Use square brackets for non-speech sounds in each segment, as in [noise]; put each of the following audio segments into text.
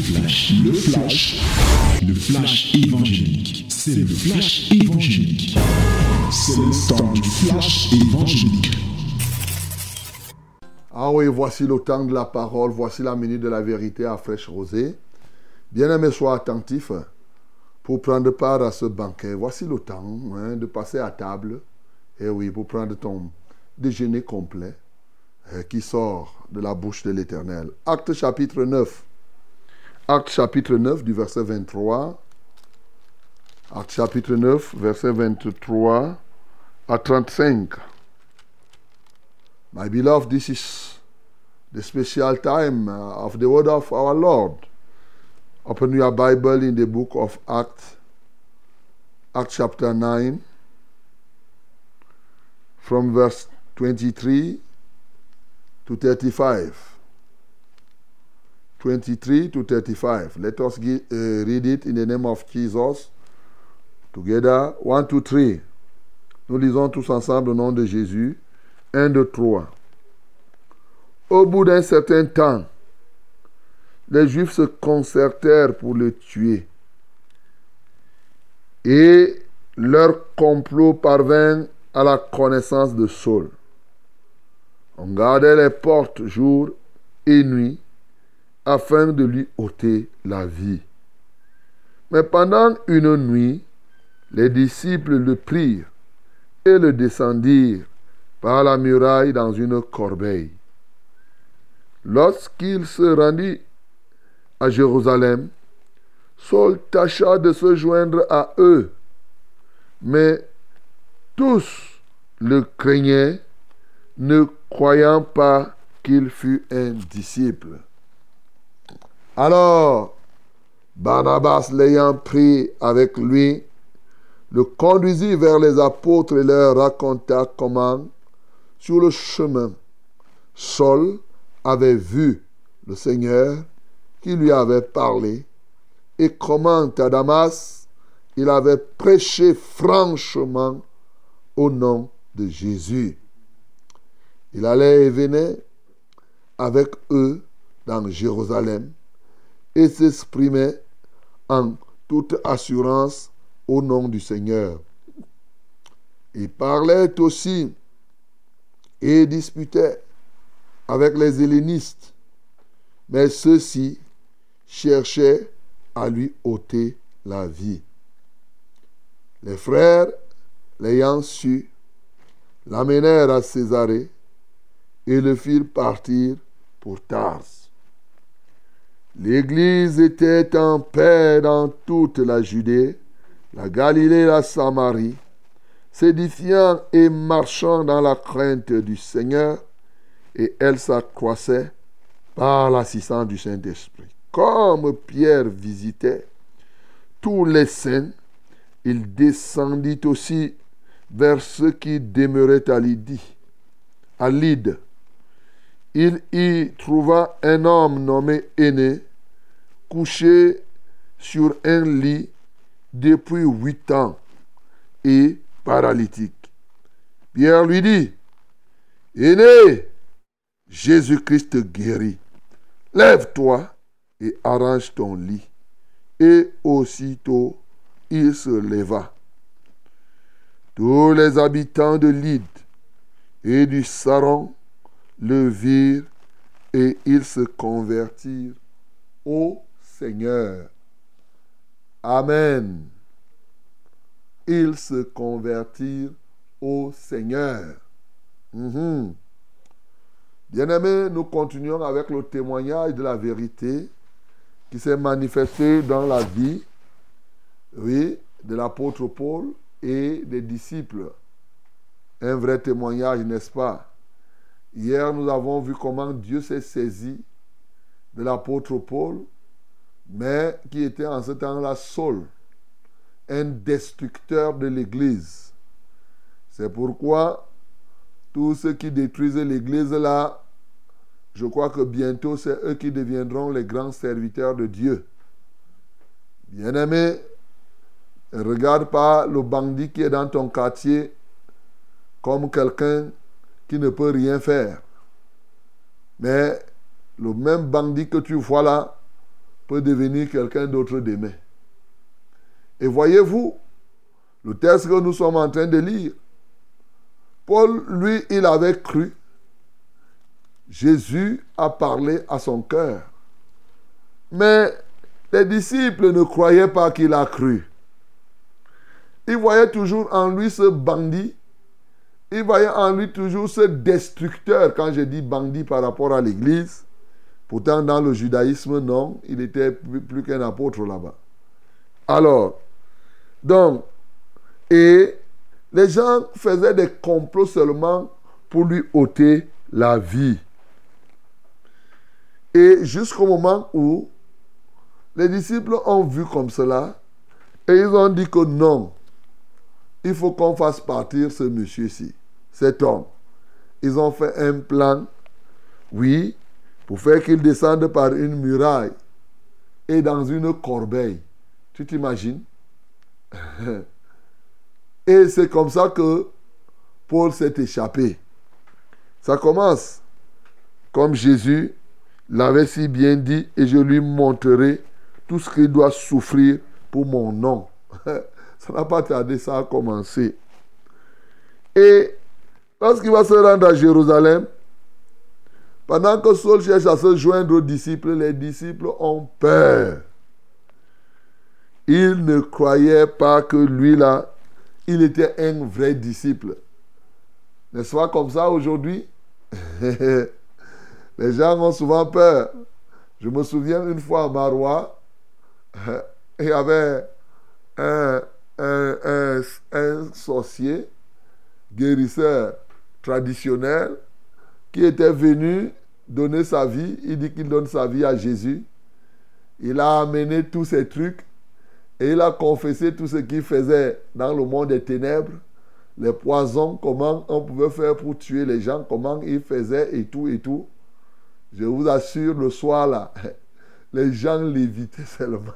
flash, le flash, le flash évangélique. C'est le flash évangélique. C'est le temps du flash évangélique. Ah oui, voici le temps de la parole, voici la minute de la vérité à fraîche rosée. Bien-aimé, sois attentif pour prendre part à ce banquet. Voici le temps hein, de passer à table. Et oui, pour prendre ton déjeuner complet euh, qui sort de la bouche de l'Éternel. Acte chapitre 9. Acte chapitre 9 du verset 23. Acte chapitre 9, verset 23 à 35. My beloved, this is the special time uh, of the word of our Lord. Open your Bible in the book of Acts, Acts chapter 9, from verse 23 to 35. 23 to 35. Let us uh, read it in the name of Jesus. Together, 1, 2, 3. Nous lisons tous ensemble au nom de Jésus. 1, 2, 3. Au bout d'un certain temps, les Juifs se concertèrent pour le tuer. Et leur complot parvint à la connaissance de Saul. On gardait les portes jour et nuit afin de lui ôter la vie. Mais pendant une nuit, les disciples le prirent et le descendirent par la muraille dans une corbeille. Lorsqu'il se rendit à Jérusalem, Saul tâcha de se joindre à eux, mais tous le craignaient, ne croyant pas qu'il fût un disciple. Alors, Barnabas l'ayant pris avec lui, le conduisit vers les apôtres et leur raconta comment, sur le chemin, Saul avait vu le Seigneur qui lui avait parlé et comment à Damas il avait prêché franchement au nom de Jésus. Il allait et venait avec eux dans Jérusalem et s'exprimait en toute assurance au nom du Seigneur. Il parlait aussi et disputait avec les hellénistes, mais ceux-ci cherchaient à lui ôter la vie. Les frères, l'ayant su, l'amenèrent à Césarée et le firent partir pour Tars. L'Église était en paix dans toute la Judée, la Galilée et la Samarie, s'édifiant et marchant dans la crainte du Seigneur, et elle s'accroissait par l'assistance du Saint-Esprit. Comme Pierre visitait tous les saints, il descendit aussi vers ceux qui demeuraient à Lydie, à Lyde. Il y trouva un homme nommé Aîné, couché sur un lit depuis huit ans et paralytique. Pierre lui dit, Aîné, Jésus-Christ guérit. Lève-toi et arrange ton lit. Et aussitôt, il se leva. Tous les habitants de Lyde et du Saron le virent et ils se convertirent au Seigneur. Amen. Ils se convertirent au Seigneur. Mhm. Bien-aimés, nous continuons avec le témoignage de la vérité qui s'est manifesté dans la vie, oui, de l'apôtre Paul et des disciples. Un vrai témoignage, n'est-ce pas? Hier, nous avons vu comment Dieu s'est saisi de l'apôtre Paul, mais qui était en ce temps-là Saul, un destructeur de l'Église. C'est pourquoi tous ceux qui détruisent l'Église là, je crois que bientôt c'est eux qui deviendront les grands serviteurs de Dieu. Bien-aimé, regarde pas le bandit qui est dans ton quartier comme quelqu'un qui ne peut rien faire. Mais le même bandit que tu vois là, peut devenir quelqu'un d'autre demain. Et voyez-vous, le texte que nous sommes en train de lire, Paul, lui, il avait cru. Jésus a parlé à son cœur. Mais les disciples ne croyaient pas qu'il a cru. Ils voyaient toujours en lui ce bandit. Ils voyaient en lui toujours ce destructeur. Quand je dis bandit par rapport à l'Église, pourtant dans le judaïsme, non, il était plus, qu'un apôtre là-bas. Alors, donc, et les gens faisaient des complots seulement pour lui ôter la vie. Et jusqu'au moment où les disciples ont vu comme cela et ils ont dit que non, il faut qu'on fasse partir ce monsieur-ci, cet homme. Ils ont fait un plan, oui, pour faire qu'il descende par une muraille et dans une corbeille. Tu t'imagines? [laughs] Et c'est comme ça que Paul s'est échappé. Ça commence comme Jésus l'avait si bien dit, et je lui montrerai tout ce qu'il doit souffrir pour mon nom. [laughs] ça n'a pas tardé, ça a commencé. Et lorsqu'il va se rendre à Jérusalem, pendant que Saul cherche à se joindre aux disciples, les disciples ont peur. Ils ne croyaient pas que lui là, il était un vrai disciple. N'est-ce pas comme ça aujourd'hui? [laughs] Les gens ont souvent peur. Je me souviens une fois à Marois, [laughs] il y avait un, un, sorcier, guérisseur traditionnel, qui était venu donner sa vie. Il dit qu'il donne sa vie à Jésus. Il a amené tous ces trucs et il a confessé tout ce qu'il faisait dans le monde des ténèbres, les poisons, comment on pouvait faire pour tuer les gens, comment il faisait et tout et tout. Je vous assure, le soir là, [laughs] les gens l'évitaient seulement.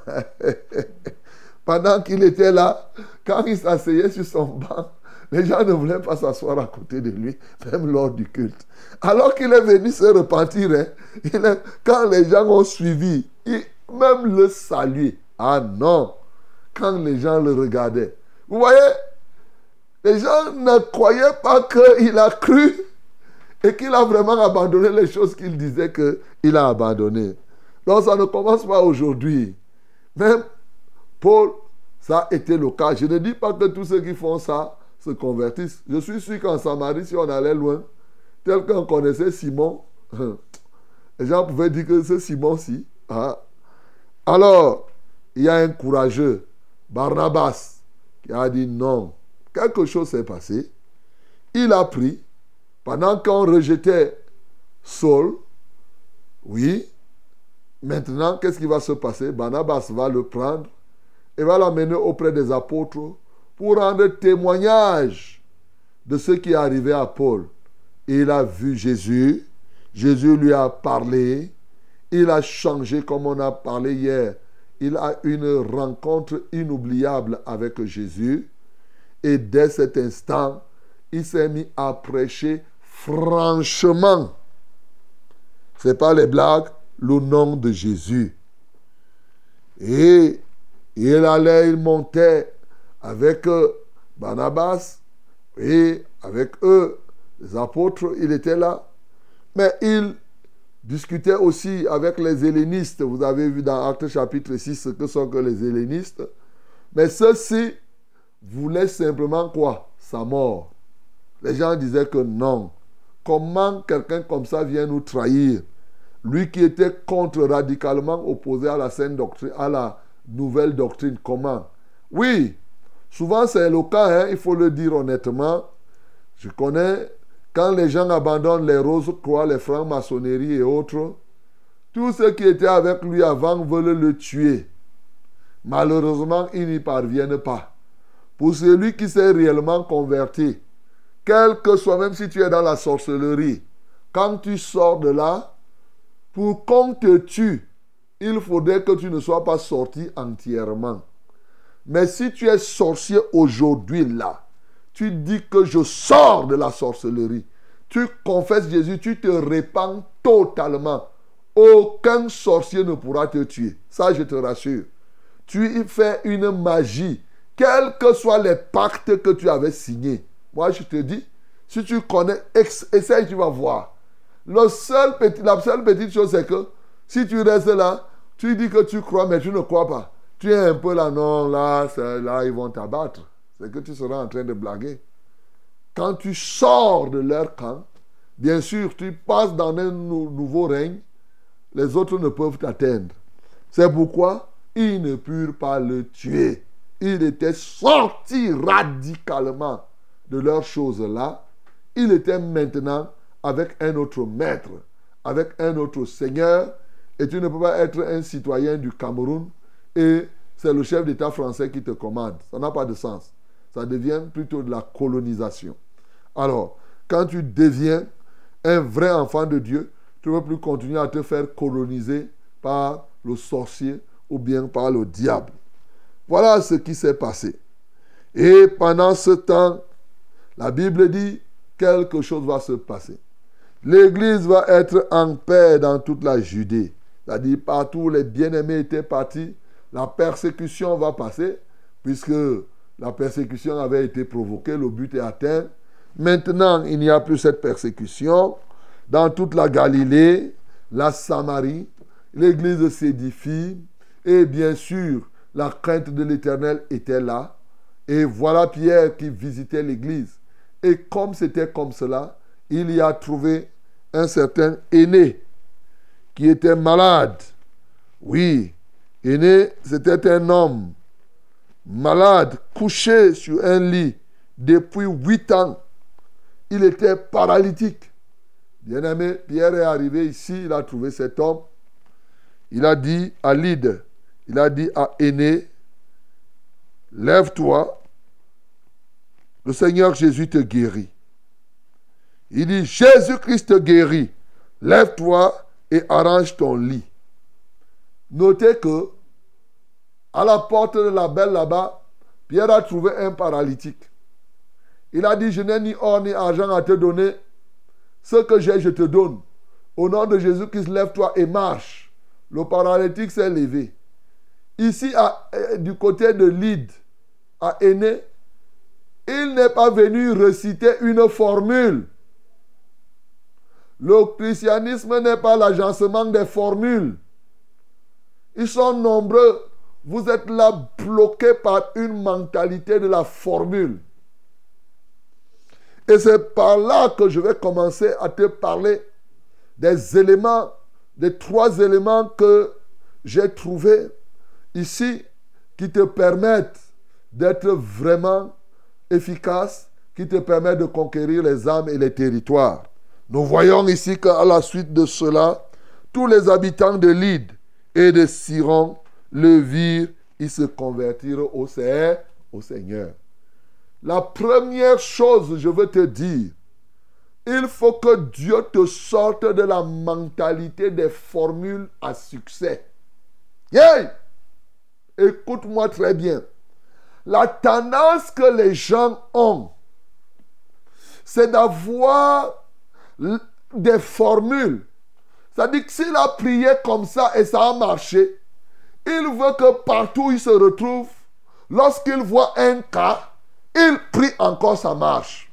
[laughs] Pendant qu'il était là, quand il s'asseyait sur son banc, les gens ne voulaient pas s'asseoir à côté de lui, même lors du culte. Alors qu'il est venu se repentir, hein, quand les gens ont suivi, il, même le saluer. Ah non, quand les gens le regardaient. Vous voyez, les gens ne croyaient pas qu'il a cru et qu'il a vraiment abandonné les choses qu'il disait qu'il a abandonné. Donc ça ne commence pas aujourd'hui. Même Paul, ça a été le cas. Je ne dis pas que tous ceux qui font ça se convertissent. Je suis sûr qu'en Samarie, si on allait loin, tel qu'on connaissait Simon, [laughs] les gens pouvaient dire que c'est Simon-ci. Ah. Alors, il y a un courageux, Barnabas, qui a dit non. Quelque chose s'est passé. Il a pris pendant qu'on rejetait Saul, oui, maintenant, qu'est-ce qui va se passer? Barnabas va le prendre et va l'amener auprès des apôtres pour rendre témoignage de ce qui est arrivé à Paul. Il a vu Jésus, Jésus lui a parlé, il a changé comme on a parlé hier. Il a une rencontre inoubliable avec Jésus. Et dès cet instant, il s'est mis à prêcher franchement, c'est pas les blagues, le nom de Jésus. Et il allait, il montait avec Barnabas et avec eux, les apôtres, il était là. Mais il discutait aussi avec les hellénistes. Vous avez vu dans Actes chapitre 6 ce que sont que les hellénistes. Mais ceux-ci voulaient simplement quoi? Sa mort. Les gens disaient que non. Comment quelqu'un comme ça vient nous trahir? Lui qui était contre radicalement opposé à la saine doctrine, à la nouvelle doctrine, comment? Oui, souvent c'est le cas, hein, il faut le dire honnêtement. Je connais, quand les gens abandonnent les roses croix, les francs-maçonneries et autres, tous ceux qui étaient avec lui avant veulent le tuer. Malheureusement, ils n'y parviennent pas. Pour celui qui s'est réellement converti, quel que soit, même si tu es dans la sorcellerie, quand tu sors de là, pour qu'on te tue, il faudrait que tu ne sois pas sorti entièrement. Mais si tu es sorcier aujourd'hui là, tu dis que je sors de la sorcellerie, tu confesses Jésus, tu te répands totalement. aucun sorcier ne pourra te tuer. Ça, je te rassure. Tu y fais une magie, quels que soient les pactes que tu avais signés. Moi, je te dis, si tu connais, essaye, tu vas voir. Le seul petit, la seule petite chose, c'est que si tu restes là, tu dis que tu crois, mais tu ne crois pas. Tu es un peu là, non, là, là, ils vont t'abattre. C'est que tu seras en train de blaguer. Quand tu sors de leur camp, bien sûr, tu passes dans un nouveau règne, les autres ne peuvent t'atteindre. C'est pourquoi ils ne purent pas le tuer. Il était sorti radicalement de leurs choses-là. Il était maintenant avec un autre maître, avec un autre seigneur. Et tu ne peux pas être un citoyen du Cameroun et c'est le chef d'État français qui te commande. Ça n'a pas de sens. Ça devient plutôt de la colonisation. Alors, quand tu deviens un vrai enfant de Dieu, tu ne peux plus continuer à te faire coloniser par le sorcier ou bien par le diable. Voilà ce qui s'est passé. Et pendant ce temps, la Bible dit quelque chose va se passer. L'Église va être en paix dans toute la Judée. C'est-à-dire partout où les bien-aimés étaient partis, la persécution va passer, puisque la persécution avait été provoquée, le but est atteint. Maintenant, il n'y a plus cette persécution. Dans toute la Galilée, la Samarie, l'Église s'édifie. Et bien sûr, la crainte de l'Éternel était là. Et voilà Pierre qui visitait l'Église. Et comme c'était comme cela, il y a trouvé un certain aîné qui était malade. Oui, aîné, c'était un homme malade, couché sur un lit depuis huit ans. Il était paralytique. Bien-aimé, Pierre est arrivé ici, il a trouvé cet homme. Il a dit à Lyd, il a dit à Aîné, lève-toi, le Seigneur Jésus te guérit. Il dit, Jésus-Christ te guérit, lève-toi et arrange ton lit. Notez que à la porte de la belle là-bas, Pierre a trouvé un paralytique. Il a dit, je n'ai ni or ni argent à te donner. Ce que j'ai, je te donne. Au nom de Jésus-Christ, lève-toi et marche. Le paralytique s'est levé. Ici, euh, du côté de Lyd, à Aîné, il n'est pas venu reciter une formule. Le christianisme n'est pas l'agencement des formules. Ils sont nombreux. Vous êtes là bloqués par une mentalité de la formule. Et c'est par là que je vais commencer à te parler des éléments, des trois éléments que j'ai trouvés ici qui te permettent d'être vraiment efficace, qui te permettent de conquérir les âmes et les territoires. Nous voyons ici qu'à la suite de cela, tous les habitants de Lyd et de Siron le virent, ils se convertirent au Seigneur. La première chose, je veux te dire, il faut que Dieu te sorte de la mentalité des formules à succès. Hey! Écoute-moi très bien. La tendance que les gens ont, c'est d'avoir des formules. C'est-à-dire que s'il a prié comme ça et ça a marché, il veut que partout où il se retrouve, lorsqu'il voit un cas, il prie encore sa marche.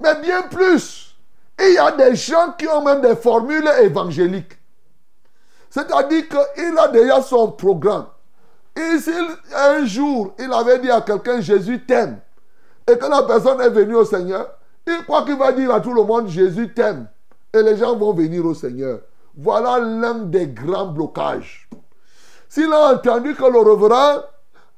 Mais bien plus, il y a des gens qui ont même des formules évangéliques. C'est-à-dire qu'il a déjà son programme. Et si un jour, il avait dit à quelqu'un, Jésus t'aime, et que la personne est venue au Seigneur, il croit qu'il va dire à tout le monde, Jésus t'aime. Et les gens vont venir au Seigneur. Voilà l'un des grands blocages. S'il a entendu que le reverend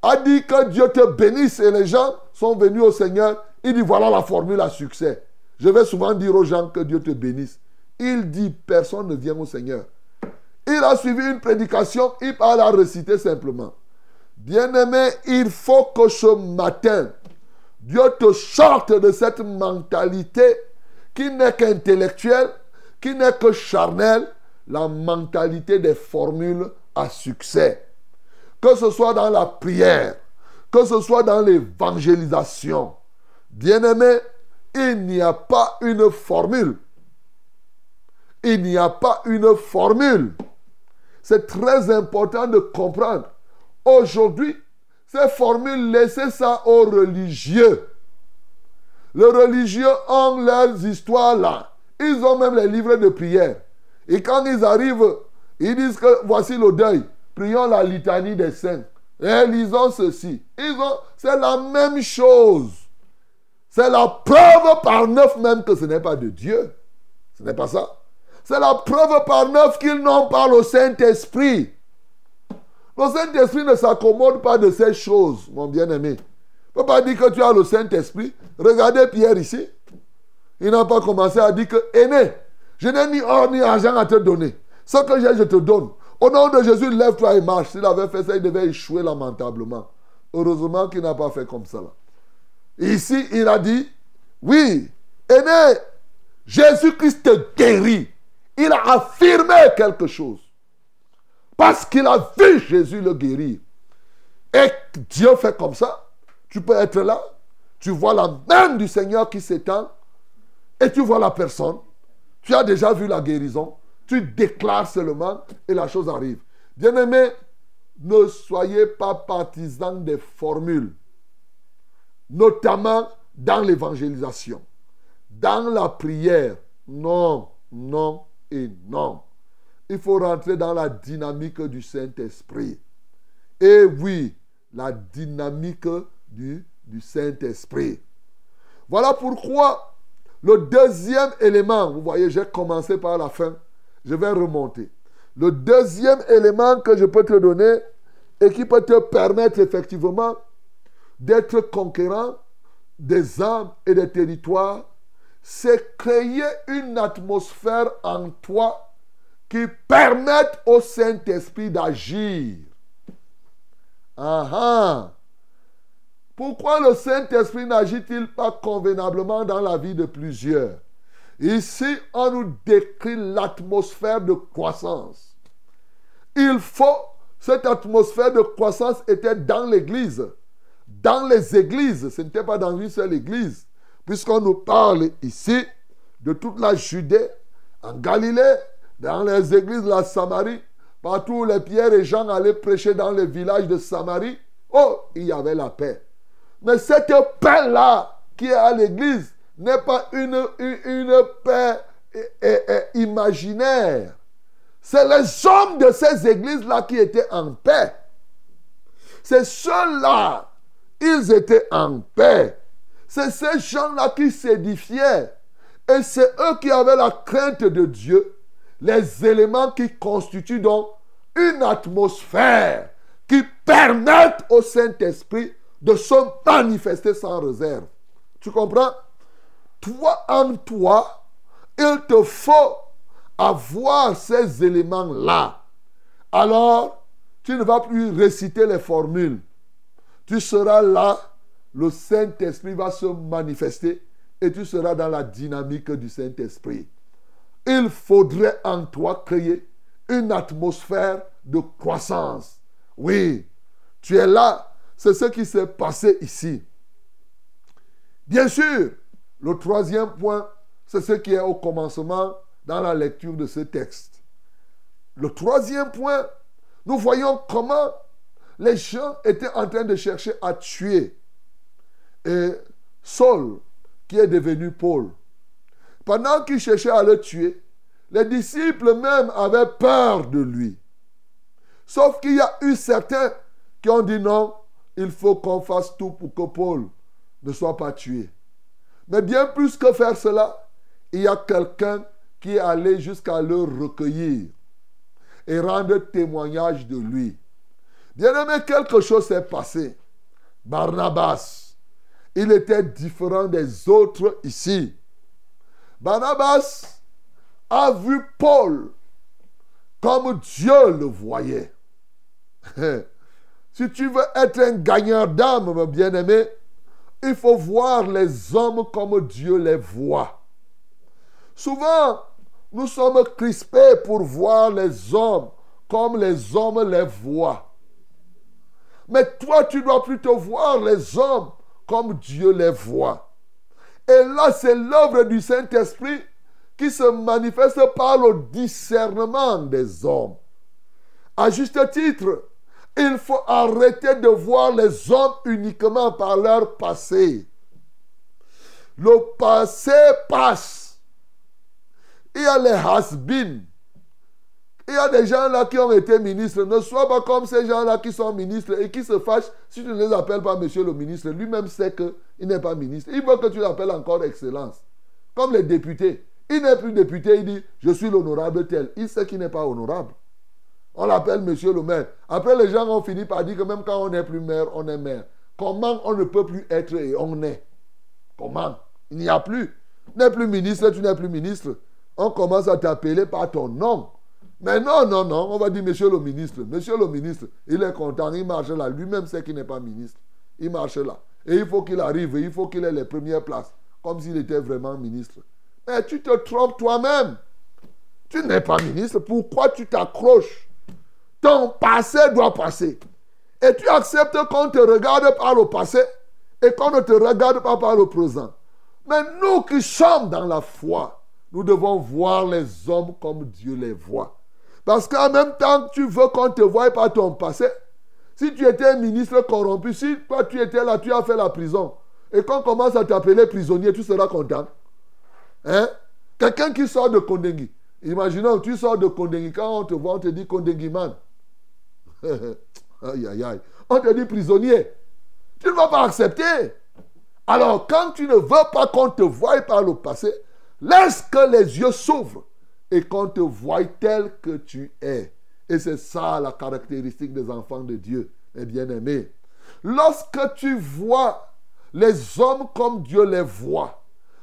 a dit que Dieu te bénisse et les gens sont venus au Seigneur, il dit voilà la formule à succès. Je vais souvent dire aux gens que Dieu te bénisse. Il dit personne ne vient au Seigneur. Il a suivi une prédication, il parle à reciter simplement. Bien-aimé, il faut que ce matin, Dieu te sorte de cette mentalité qui n'est qu'intellectuelle, qui n'est que charnelle, la mentalité des formules à succès que ce soit dans la prière, que ce soit dans l'évangélisation. Bien-aimé, il n'y a pas une formule. Il n'y a pas une formule. C'est très important de comprendre. Aujourd'hui, ces formules, laissez ça aux religieux. Les religieux ont leurs histoires là. Ils ont même les livres de prière. Et quand ils arrivent, ils disent que voici le deuil. Prions la litanie des saints. Et lisons ceci. Ils ont, c'est la même chose. C'est la preuve par neuf même que ce n'est pas de Dieu. Ce n'est pas ça. C'est la preuve par neuf qu'ils n'ont pas le Saint-Esprit. Le Saint-Esprit ne s'accommode pas de ces choses, mon bien-aimé. ne peut pas dire que tu as le Saint-Esprit. Regardez Pierre ici. Il n'a pas commencé à dire que, aîné, je n'ai ni or ni argent à te donner. Ce que j'ai, je te donne. Au nom de Jésus, lève-toi et marche. S'il avait fait ça, il devait échouer lamentablement. Heureusement qu'il n'a pas fait comme ça. Ici, il a dit, oui, aîné, Jésus-Christ te guérit. Il a affirmé quelque chose. Parce qu'il a vu Jésus le guérir. Et Dieu fait comme ça. Tu peux être là. Tu vois la main du Seigneur qui s'étend. Et tu vois la personne. Tu as déjà vu la guérison. Tu déclares seulement et la chose arrive. Bien-aimé, ne soyez pas partisans des formules. Notamment dans l'évangélisation. Dans la prière. Non, non, et non. Il faut rentrer dans la dynamique du Saint-Esprit. Et oui, la dynamique du, du Saint-Esprit. Voilà pourquoi le deuxième élément, vous voyez, j'ai commencé par la fin, je vais remonter. Le deuxième élément que je peux te donner et qui peut te permettre effectivement d'être conquérant des âmes et des territoires, c'est créer une atmosphère en toi qui permette au Saint-Esprit d'agir. Ah Pourquoi le Saint-Esprit n'agit-il pas convenablement dans la vie de plusieurs? Ici, on nous décrit l'atmosphère de croissance. Il faut, cette atmosphère de croissance était dans l'église. Dans les églises, ce n'était pas dans une seule église puisqu'on nous parle ici de toute la Judée, en Galilée, dans les églises de la Samarie, partout où les pierres et Jean allaient prêcher dans les villages de Samarie, oh, il y avait la paix. Mais cette paix-là qui est à l'église n'est pas une, une, paix imaginaire. C'est les hommes de ces églises-là qui étaient en paix. C'est ceux-là, ils étaient en paix. C'est ces gens-là qui s'édifiaient. Et c'est eux qui avaient la crainte de Dieu. Les éléments qui constituent donc une atmosphère qui permettent au Saint-Esprit de se manifester sans réserve. Tu comprends? Toi, en toi, il te faut avoir ces éléments-là. Alors, tu ne vas plus réciter les formules. Tu seras là le Saint-Esprit va se manifester et tu seras dans la dynamique du Saint-Esprit. Il faudrait en toi créer une atmosphère de croissance. Oui, tu es là. C'est ce qui s'est passé ici. Bien sûr, le troisième point, c'est ce qui est au commencement dans la lecture de ce texte. Le troisième point, nous voyons comment les gens étaient en train de chercher à tuer et Saul, qui est devenu Paul. Pendant qu'il cherchait à le tuer, les disciples même avaient peur de lui. Sauf qu'il y a eu certains qui ont dit non, il faut qu'on fasse tout pour que Paul ne soit pas tué. Mais bien plus que faire cela, il y a quelqu'un qui est allé jusqu'à le recueillir et rendre témoignage de lui. Bien aimé, quelque chose s'est passé. Barnabas, il était différent des autres ici. Barnabas a vu Paul comme Dieu le voyait. [laughs] si tu veux être un gagnant d'âme, mon bien-aimé, il faut voir les hommes comme Dieu les voit. Souvent, nous sommes crispés pour voir les hommes comme les hommes les voient. Mais toi, tu dois plutôt voir les hommes comme Dieu les voit. Et là, c'est l'œuvre du Saint-Esprit qui se manifeste par le discernement des hommes. À juste titre, il faut arrêter de voir les hommes uniquement par leur passé. Le passé passe. Il y a les has -been. Il y a des gens là qui ont été ministres. Ne sois pas comme ces gens-là qui sont ministres et qui se fâchent si tu ne les appelles pas monsieur le ministre. Lui-même sait qu'il n'est pas ministre. Il veut que tu l'appelles encore excellence. Comme les députés. Il n'est plus député, il dit je suis l'honorable tel. Il sait qu'il n'est pas honorable. On l'appelle monsieur le maire. Après, les gens ont fini par dire que même quand on n'est plus maire, on est maire. Comment on ne peut plus être et on est? Comment? Il n'y a plus. Tu n'es plus ministre, tu n'es plus ministre. On commence à t'appeler par ton nom. Mais non, non, non, on va dire monsieur le ministre. Monsieur le ministre, il est content, il marche là. Lui-même sait qu'il n'est pas ministre. Il marche là. Et il faut qu'il arrive, il faut qu'il ait les premières places. Comme s'il était vraiment ministre. Mais tu te trompes toi-même. Tu n'es pas ministre. Pourquoi tu t'accroches? Ton passé doit passer. Et tu acceptes qu'on te regarde par le passé et qu'on ne te regarde pas par le présent. Mais nous qui sommes dans la foi, nous devons voir les hommes comme Dieu les voit. Parce qu'en même temps, tu veux qu'on te voie par ton passé. Si tu étais un ministre corrompu, si toi tu étais là, tu as fait la prison, et qu'on commence à t'appeler prisonnier, tu seras content. Hein? Quelqu'un qui sort de Kondengi. Imaginons, tu sors de Kondengi. Quand on te voit, on te dit Kondengi man. [laughs] aïe, aïe, aïe. On te dit prisonnier. Tu ne vas pas accepter. Alors, quand tu ne veux pas qu'on te voie par le passé, laisse que les yeux s'ouvrent et qu'on te voie tel que tu es. Et c'est ça la caractéristique des enfants de Dieu, mes bien-aimés. Lorsque tu vois les hommes comme Dieu les voit,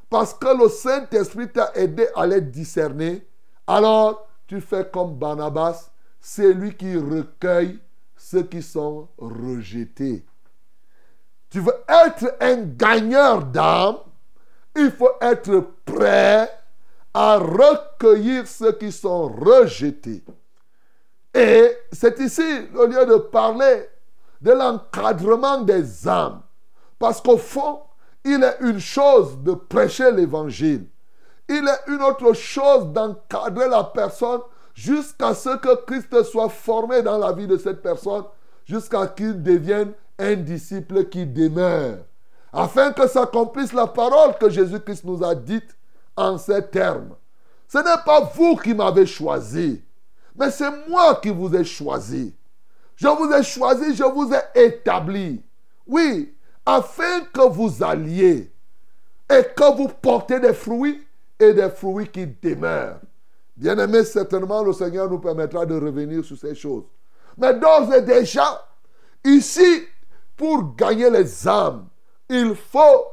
parce que le Saint-Esprit t'a aidé à les discerner, alors tu fais comme Barnabas, c'est lui qui recueille ceux qui sont rejetés. Tu veux être un gagneur d'âme, il faut être prêt à recueillir ceux qui sont rejetés. Et c'est ici, au lieu de parler de l'encadrement des âmes, parce qu'au fond, il est une chose de prêcher l'évangile. Il est une autre chose d'encadrer la personne jusqu'à ce que Christ soit formé dans la vie de cette personne, jusqu'à qu'il devienne un disciple qui demeure. Afin que s'accomplisse la parole que Jésus-Christ nous a dite en ces termes. Ce n'est pas vous qui m'avez choisi, mais c'est moi qui vous ai choisi. Je vous ai choisi, je vous ai établi. Oui, afin que vous alliez et que vous portez des fruits et des fruits qui demeurent. Bien aimé, certainement le Seigneur nous permettra de revenir sur ces choses. Mais d'ores et déjà, ici, pour gagner les âmes, il faut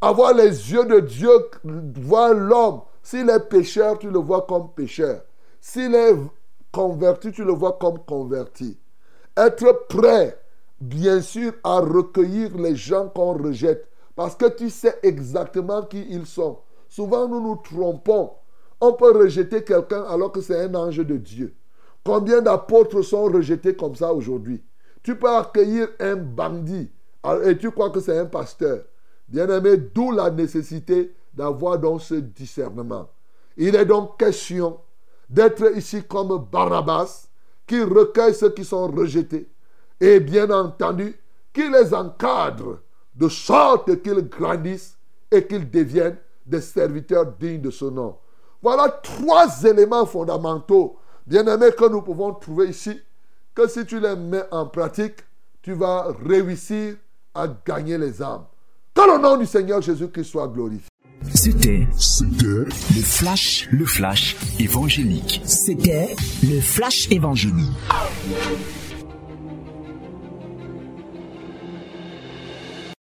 avoir les yeux de Dieu, voir l'homme. S'il est pécheur, tu le vois comme pécheur. S'il est converti, tu le vois comme converti. Être prêt, bien sûr, à recueillir les gens qu'on rejette. Parce que tu sais exactement qui ils sont. Souvent, nous nous trompons. On peut rejeter quelqu'un alors que c'est un ange de Dieu. Combien d'apôtres sont rejetés comme ça aujourd'hui? Tu peux accueillir un bandit et tu crois que c'est un pasteur. Bien-aimé, d'où la nécessité d'avoir donc ce discernement. Il est donc question d'être ici comme Barabbas, qui recueille ceux qui sont rejetés, et bien entendu, qui les encadre de sorte qu'ils grandissent et qu'ils deviennent des serviteurs dignes de ce nom. Voilà trois éléments fondamentaux, bien-aimés, que nous pouvons trouver ici, que si tu les mets en pratique, tu vas réussir à gagner les âmes. Que le nom du Seigneur Jésus-Christ soit glorifié. C'était C'était le flash, le flash évangélique. C'était le flash évangélique.